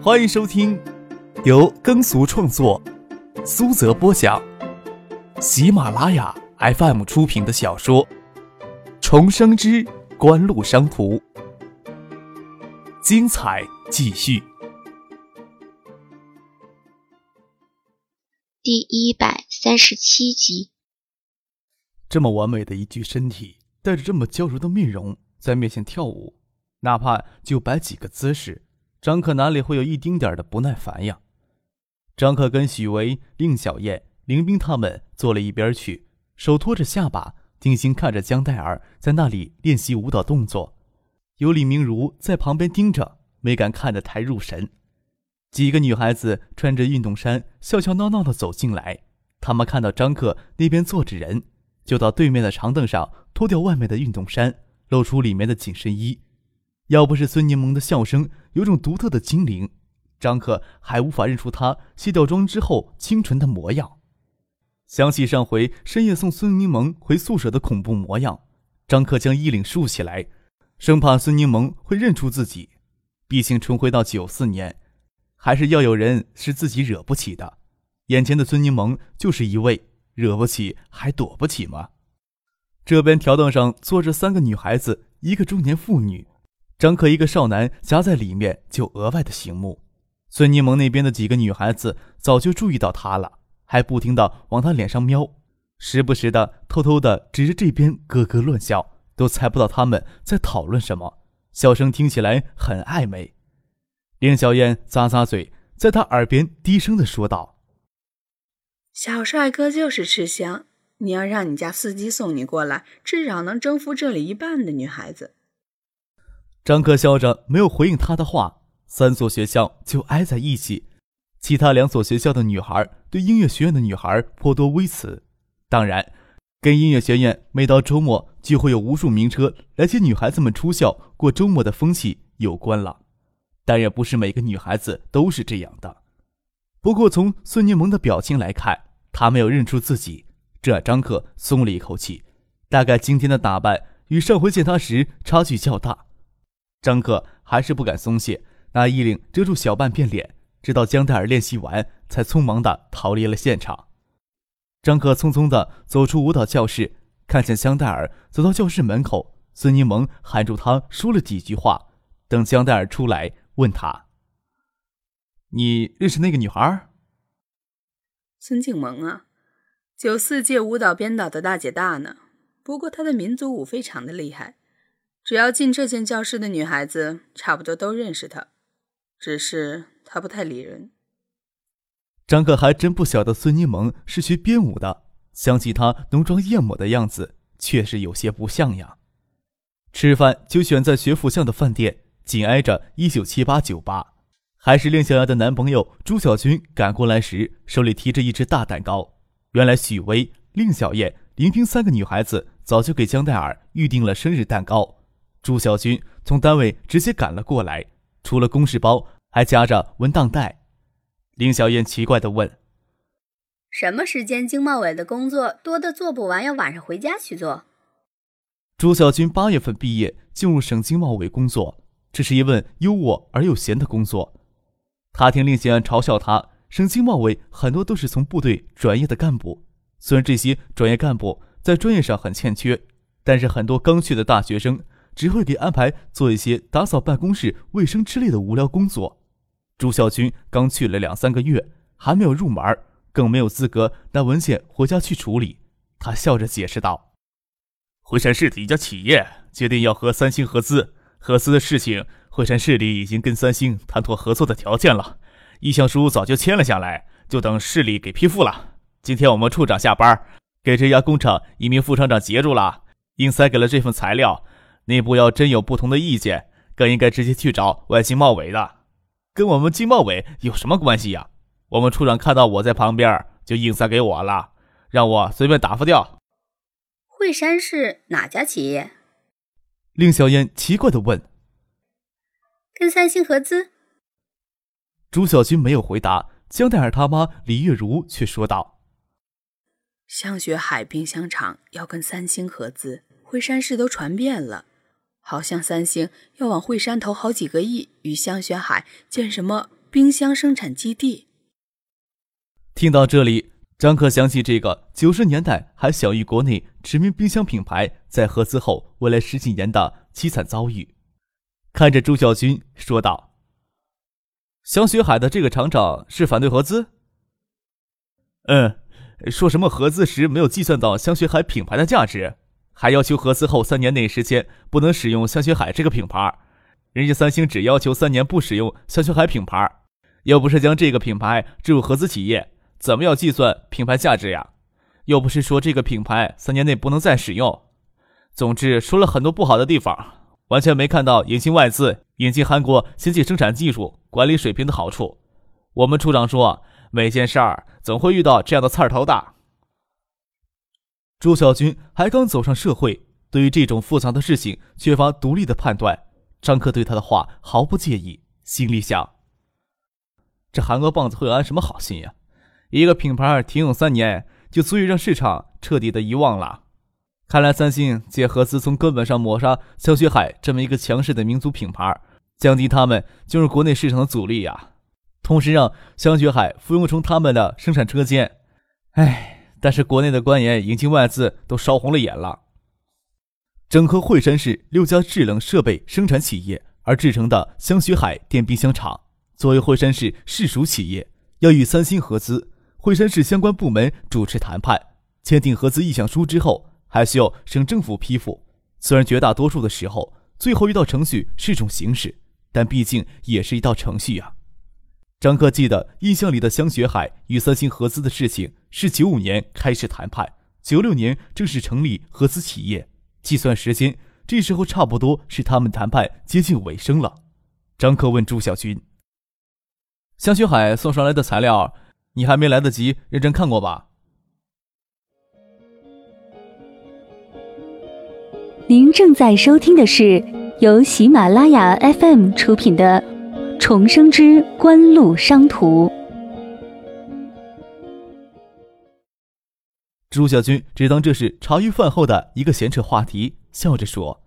欢迎收听由耕俗创作、苏泽播讲、喜马拉雅 FM 出品的小说《重生之官路商途》，精彩继续。第一百三十七集，这么完美的一具身体，带着这么娇柔的面容，在面前跳舞，哪怕就摆几个姿势。张克哪里会有一丁点的不耐烦呀？张克跟许巍、令小燕、林冰他们坐了一边去，手托着下巴，定睛看着江黛儿在那里练习舞蹈动作。有李明如在旁边盯着，没敢看得太入神。几个女孩子穿着运动衫，笑笑闹闹的走进来。他们看到张克那边坐着人，就到对面的长凳上脱掉外面的运动衫，露出里面的紧身衣。要不是孙柠檬的笑声有种独特的精灵，张克还无法认出她卸掉妆之后清纯的模样。想起上回深夜送孙柠檬回宿舍的恐怖模样，张克将衣领竖起来，生怕孙柠檬会认出自己。毕竟重回到九四年，还是要有人是自己惹不起的。眼前的孙柠檬就是一位惹不起还躲不起吗？这边条凳上坐着三个女孩子，一个中年妇女。张克一个少男夹在里面，就额外的醒目。孙柠檬那边的几个女孩子早就注意到他了，还不停的往他脸上瞄，时不时的偷偷的指着这边咯咯乱笑，都猜不到他们在讨论什么，笑声听起来很暧昧。林小燕咂咂嘴，在他耳边低声的说道：“小帅哥就是吃香，你要让你家司机送你过来，至少能征服这里一半的女孩子。”张克笑着没有回应他的话。三所学校就挨在一起，其他两所学校的女孩对音乐学院的女孩颇多微词。当然，跟音乐学院每到周末就会有无数名车来接女孩子们出校过周末的风气有关了。但也不是每个女孩子都是这样的。不过从孙柠檬的表情来看，她没有认出自己，这让张克松了一口气。大概今天的打扮与上回见她时差距较大。张克还是不敢松懈，拿衣领遮住小半边脸，直到江黛儿练习完，才匆忙的逃离了现场。张克匆匆的走出舞蹈教室，看见江黛儿走到教室门口，孙柠檬喊住他，说了几句话。等江黛儿出来，问他：“你认识那个女孩？”孙静萌啊，九四届舞蹈编导的大姐大呢。不过她的民族舞非常的厉害。只要进这间教室的女孩子，差不多都认识他，只是他不太理人。张克还真不晓得孙柠檬是学编舞的，想起她浓妆艳抹的样子，确实有些不像呀。吃饭就选在学府巷的饭店，紧挨着一九七八酒吧。还是令小雅的男朋友朱小军赶过来时，手里提着一只大蛋糕。原来许巍、令小燕、林冰三个女孩子早就给江黛儿预定了生日蛋糕。朱小军从单位直接赶了过来，除了公事包，还夹着文档袋。林小燕奇怪地问：“什么时间经贸委的工作多的做不完，要晚上回家去做？”朱小军八月份毕业，进入省经贸委工作，这是一份优渥而又闲的工作。他听令小燕嘲笑他，省经贸委很多都是从部队转业的干部，虽然这些转业干部在专业上很欠缺，但是很多刚去的大学生。只会给安排做一些打扫办公室卫生之类的无聊工作。朱孝军刚去了两三个月，还没有入门，更没有资格拿文件回家去处理。他笑着解释道：“惠山市的一家企业决定要和三星合资，合资的事情，惠山市里已经跟三星谈妥合作的条件了，意向书早就签了下来，就等市里给批复了。今天我们处长下班，给这家工厂一名副厂长截住了，硬塞给了这份材料。”内部要真有不同的意见，更应该直接去找外经贸委的，跟我们经贸委有什么关系呀？我们处长看到我在旁边，就硬塞给我了，让我随便打发掉。惠山是哪家企业？令小燕奇怪的问。跟三星合资。朱小军没有回答，江黛儿他妈李月如却说道：“香雪海冰箱厂要跟三星合资，惠山市都传遍了。”好像三星要往惠山投好几个亿，与香雪海建什么冰箱生产基地。听到这里，张克想起这个九十年代还享誉国内知名冰箱品牌在合资后未来十几年的凄惨遭遇，看着朱小军说道：“香雪海的这个厂长是反对合资？嗯，说什么合资时没有计算到香雪海品牌的价值，还要求合资后三年内时间不能使用香雪海这个品牌。”人家三星只要求三年不使用香雪海品牌，又不是将这个品牌置入合资企业，怎么要计算品牌价值呀？又不是说这个品牌三年内不能再使用。总之说了很多不好的地方，完全没看到引进外资、引进韩国先进生产技术、管理水平的好处。我们处长说，每件事儿总会遇到这样的刺儿头的。朱小军还刚走上社会，对于这种复杂的事情缺乏独立的判断。张克对他的话毫不介意，心里想：这韩国棒子会安什么好心呀？一个品牌停用三年，就足以让市场彻底的遗忘了。看来三星借合资从根本上抹杀香雪海这么一个强势的民族品牌，降低他们进入国内市场的阻力呀，同时让香雪海服用成他们的生产车间。唉，但是国内的官员引进外资都烧红了眼了。整合惠山市六家制冷设备生产企业而制成的香雪海电冰箱厂，作为惠山市市属企业，要与三星合资。惠山市相关部门主持谈判，签订合资意向书之后，还需要省政府批复。虽然绝大多数的时候，最后一道程序是种形式，但毕竟也是一道程序啊。张克记得印象里的香雪海与三星合资的事情是九五年开始谈判，九六年正式成立合资企业。计算时间，这时候差不多是他们谈判接近尾声了。张克问朱小军：“香雪海送上来的材料，你还没来得及认真看过吧？”您正在收听的是由喜马拉雅 FM 出品的《重生之官路商途》。朱小军只当这是茶余饭后的一个闲扯话题，笑着说：“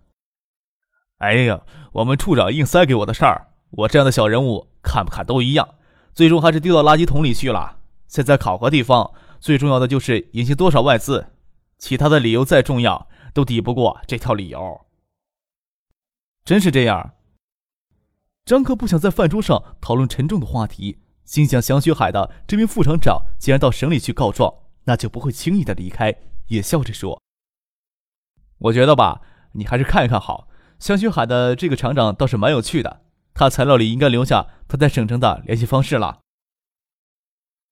哎呀，我们处长硬塞给我的事儿，我这样的小人物看不看都一样，最终还是丢到垃圾桶里去了。现在考核地方最重要的就是引进多少外资，其他的理由再重要都抵不过这条理由。”真是这样。张克不想在饭桌上讨论沉重的话题，心想：祥雪海的这名副厂长既然到省里去告状。那就不会轻易的离开，也笑着说：“我觉得吧，你还是看一看好。香雪海的这个厂长倒是蛮有趣的，他材料里应该留下他在省城的联系方式了。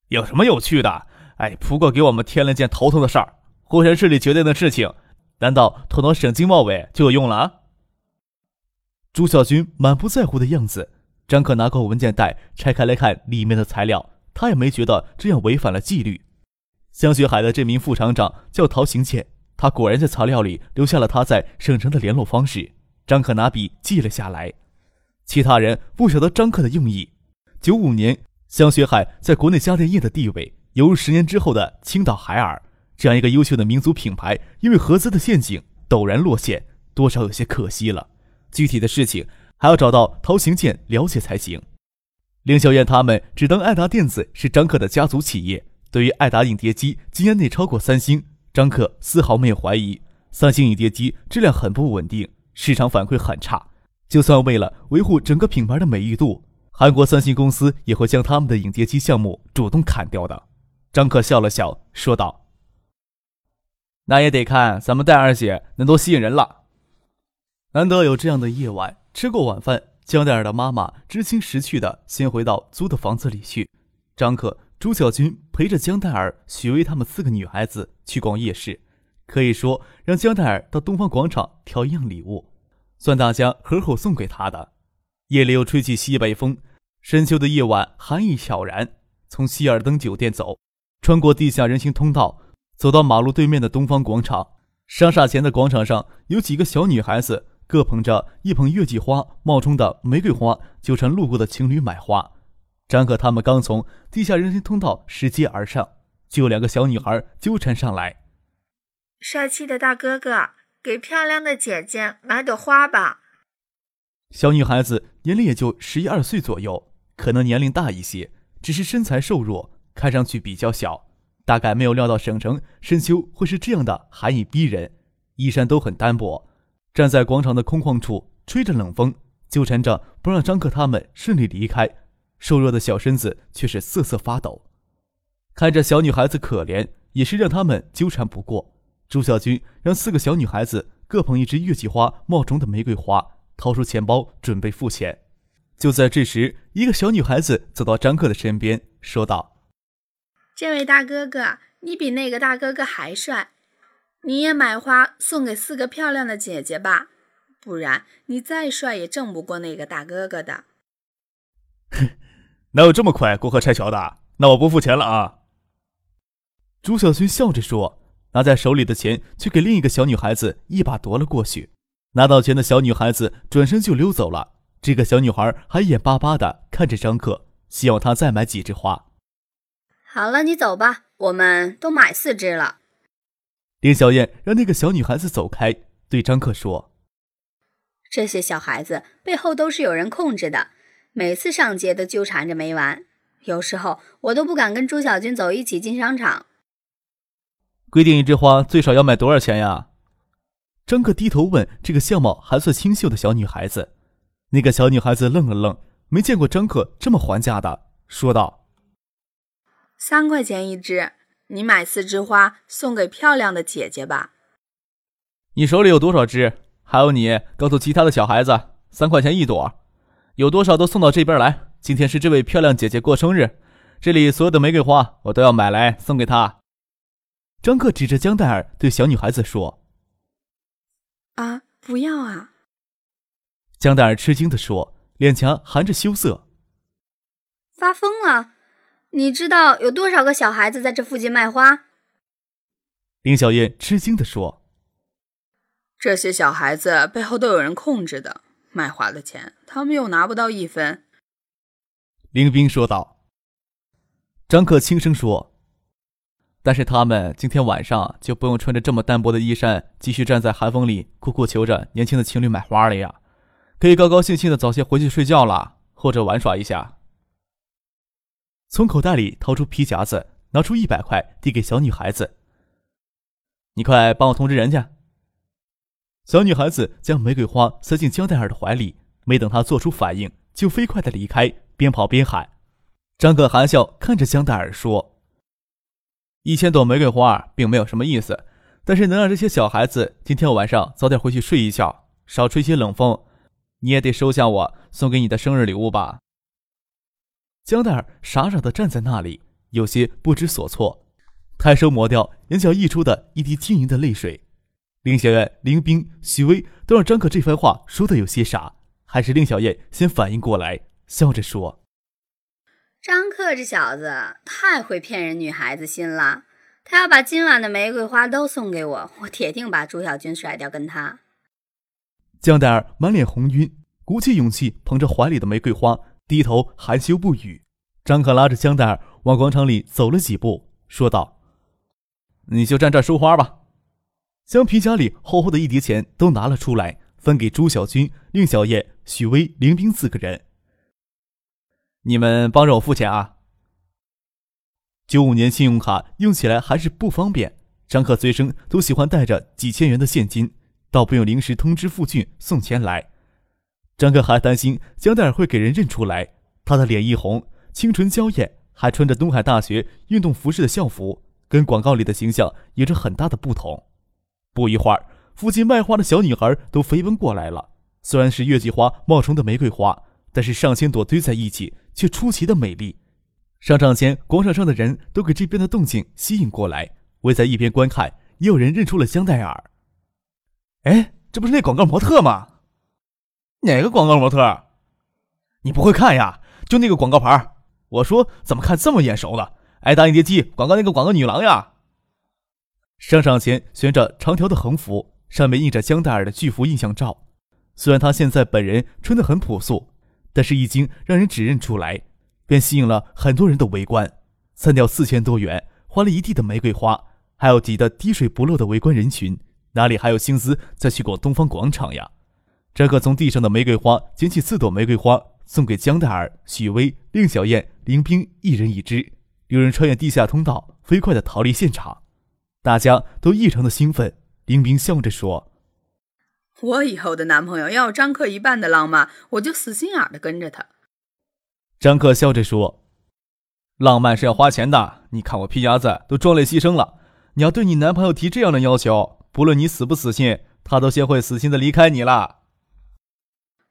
有什么有趣的？哎，不过给我们添了件头疼的事儿。惠山市里决定的事情，难道拖到省经贸委就有用了？”朱小军满不在乎的样子。张可拿过文件袋，拆开来看里面的材料，他也没觉得这样违反了纪律。香雪海的这名副厂长叫陶行健，他果然在材料里留下了他在省城的联络方式。张克拿笔记了下来。其他人不晓得张克的用意。九五年，香雪海在国内家电业的地位，犹如十年之后的青岛海尔这样一个优秀的民族品牌，因为合资的陷阱陡然落线，多少有些可惜了。具体的事情还要找到陶行健了解才行。凌小燕他们只当爱达电子是张克的家族企业。对于爱达影碟机今年内超过三星，张克丝毫没有怀疑。三星影碟机质量很不稳定，市场反馈很差。就算为了维护整个品牌的美誉度，韩国三星公司也会将他们的影碟机项目主动砍掉的。张克笑了笑，说道：“那也得看咱们戴二姐能多吸引人了。”难得有这样的夜晚，吃过晚饭，江戴尔的妈妈知青识趣的先回到租的房子里去。张克。朱小军陪着江黛儿、许巍他们四个女孩子去逛夜市，可以说让江黛儿到东方广场挑一样礼物，算大家合伙送给她的。夜里又吹起西北风，深秋的夜晚寒意悄然。从希尔登酒店走，穿过地下人行通道，走到马路对面的东方广场。商厦前的广场上有几个小女孩子，各捧着一捧月季花冒充的玫瑰花，纠缠路过的情侣买花。张可他们刚从地下人行通道拾阶而上，就有两个小女孩纠缠上来。帅气的大哥哥，给漂亮的姐姐买朵花吧。小女孩子年龄也就十一二岁左右，可能年龄大一些，只是身材瘦弱，看上去比较小。大概没有料到省城深秋会是这样的寒意逼人，衣衫都很单薄，站在广场的空旷处，吹着冷风，纠缠着不让张克他们顺利离开。瘦弱的小身子却是瑟瑟发抖，看着小女孩子可怜，也是让他们纠缠不过。朱小军让四个小女孩子各捧一支月季花冒充的玫瑰花，掏出钱包准备付钱。就在这时，一个小女孩子走到张克的身边，说道。这位大哥哥，你比那个大哥哥还帅，你也买花送给四个漂亮的姐姐吧，不然你再帅也挣不过那个大哥哥的。哼，哪有这么快过河拆桥的？那我不付钱了啊！朱小军笑着说，拿在手里的钱却给另一个小女孩子一把夺了过去。拿到钱的小女孩子转身就溜走了，这个小女孩还眼巴巴的看着张克，希望他再买几枝花。好了，你走吧，我们都买四只了。林小燕让那个小女孩子走开，对张克说：“这些小孩子背后都是有人控制的，每次上街都纠缠着没完。有时候我都不敢跟朱小军走一起进商场。”规定一枝花最少要卖多少钱呀？张克低头问这个相貌还算清秀的小女孩子。那个小女孩子愣了愣，没见过张克这么还价的，说道。三块钱一支，你买四枝花送给漂亮的姐姐吧。你手里有多少枝？还有你告诉其他的小孩子，三块钱一朵，有多少都送到这边来。今天是这位漂亮姐姐过生日，这里所有的玫瑰花我都要买来送给她。张克指着江黛儿对小女孩子说：“啊，不要啊！”江黛儿吃惊地说，脸颊含着羞涩：“发疯了。”你知道有多少个小孩子在这附近卖花？林小燕吃惊地说：“这些小孩子背后都有人控制的，卖花的钱他们又拿不到一分。”林冰说道。张克轻声说：“但是他们今天晚上就不用穿着这么单薄的衣衫，继续站在寒风里苦苦求着年轻的情侣买花了呀，可以高高兴兴的早些回去睡觉了，或者玩耍一下。”从口袋里掏出皮夹子，拿出一百块递给小女孩子：“你快帮我通知人家。”小女孩子将玫瑰花塞进江黛儿的怀里，没等她做出反应，就飞快的离开，边跑边喊。张可含笑看着江黛儿说：“一千朵玫瑰花并没有什么意思，但是能让这些小孩子今天晚上早点回去睡一觉，少吹些冷风，你也得收下我送给你的生日礼物吧。”江黛儿傻傻的站在那里，有些不知所措，抬手抹掉眼角溢出的一滴晶莹的泪水。林小燕、林冰、许巍都让张可这番话说的有些傻，还是令小燕先反应过来，笑着说：“张克这小子太会骗人女孩子心了，他要把今晚的玫瑰花都送给我，我铁定把朱小军甩掉跟他。”江黛儿满脸红晕，鼓起勇气捧着怀里的玫瑰花。低头含羞不语，张可拉着江黛儿往广场里走了几步，说道：“你就站这儿收花吧。”将皮夹里厚厚的一叠钱都拿了出来，分给朱小军、令小燕、许巍、林冰四个人。你们帮着我付钱啊！九五年信用卡用起来还是不方便，张可随身都喜欢带着几千元的现金，倒不用临时通知付俊送钱来。张克还担心江黛儿会给人认出来，她的脸一红，清纯娇艳，还穿着东海大学运动服饰的校服，跟广告里的形象有着很大的不同。不一会儿，附近卖花的小女孩都飞奔过来了。虽然是月季花冒充的玫瑰花，但是上千朵堆在一起，却出奇的美丽。商场前广场上的人都给这边的动静吸引过来，围在一边观看。也有人认出了江黛儿。哎，这不是那广告模特吗？哪个广告模特？你不会看呀？就那个广告牌。我说怎么看这么眼熟了？爱打印碟机广告那个广告女郎呀！商场前悬着长条的横幅，上面印着江黛儿的巨幅印象照。虽然她现在本人穿得很朴素，但是一经让人指认出来，便吸引了很多人的围观。散掉四千多元，花了一地的玫瑰花，还有挤得滴水不漏的围观人群，哪里还有心思再去逛东方广场呀？张克从地上的玫瑰花捡起四朵玫瑰花，送给江黛儿、许巍、令小燕、林冰一人一支。六人穿越地下通道，飞快的逃离现场。大家都异常的兴奋。林冰笑着说：“我以后的男朋友要有张克一半的浪漫，我就死心眼的跟着他。”张克笑着说：“浪漫是要花钱的，你看我皮伢子都壮烈牺牲了。你要对你男朋友提这样的要求，不论你死不死心，他都先会死心的离开你了。”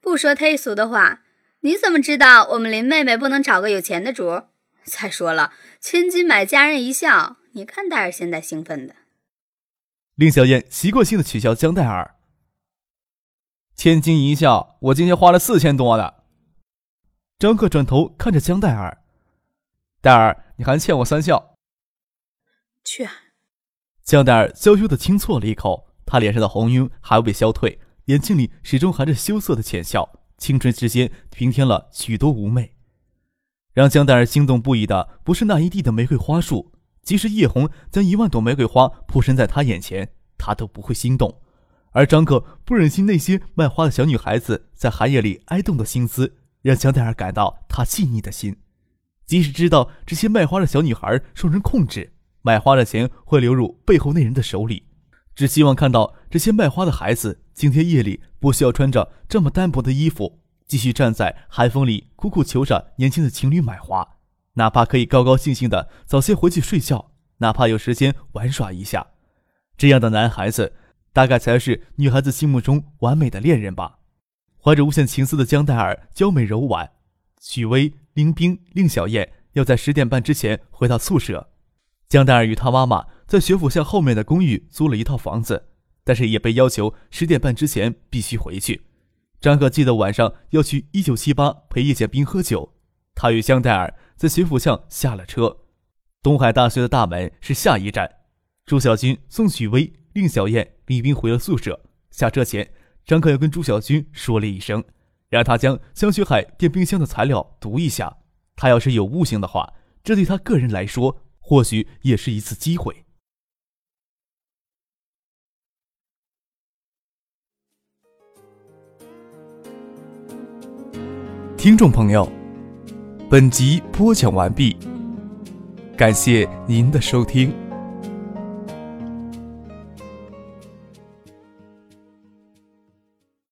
不说忒俗的话，你怎么知道我们林妹妹不能找个有钱的主？再说了，千金买佳人一笑，你看戴尔现在兴奋的。令小燕习惯性的取笑江戴尔：“千金一笑，我今天花了四千多呢。”张克转头看着江戴尔：“戴尔，你还欠我三笑。”去。江戴尔娇羞的轻啜了一口，他脸上的红晕还未消退，眼睛里始终含着羞涩的浅笑，青春之间平添了许多妩媚。让江黛儿心动不已的，不是那一地的玫瑰花束，即使叶红将一万朵玫瑰花铺身在他眼前，他都不会心动。而张克不忍心那些卖花的小女孩子在寒夜里哀动的心思，让江黛儿感到他细腻的心。即使知道这些卖花的小女孩受人控制，买花的钱会流入背后那人的手里，只希望看到这些卖花的孩子今天夜里不需要穿着这么单薄的衣服。继续站在寒风里，苦苦求着年轻的情侣买花，哪怕可以高高兴兴的早些回去睡觉，哪怕有时间玩耍一下，这样的男孩子，大概才是女孩子心目中完美的恋人吧。怀着无限情思的江黛儿娇美柔婉，许巍、林冰、令小燕要在十点半之前回到宿舍。江黛儿与她妈妈在学府巷后面的公寓租了一套房子，但是也被要求十点半之前必须回去。张可记得晚上要去一九七八陪叶剑兵喝酒，他与香黛儿在学府巷下了车。东海大学的大门是下一站。朱小军送许巍、令小燕、李斌回了宿舍。下车前，张可又跟朱小军说了一声，让他将香雪海电冰箱的材料读一下。他要是有悟性的话，这对他个人来说，或许也是一次机会。听众朋友，本集播讲完毕，感谢您的收听。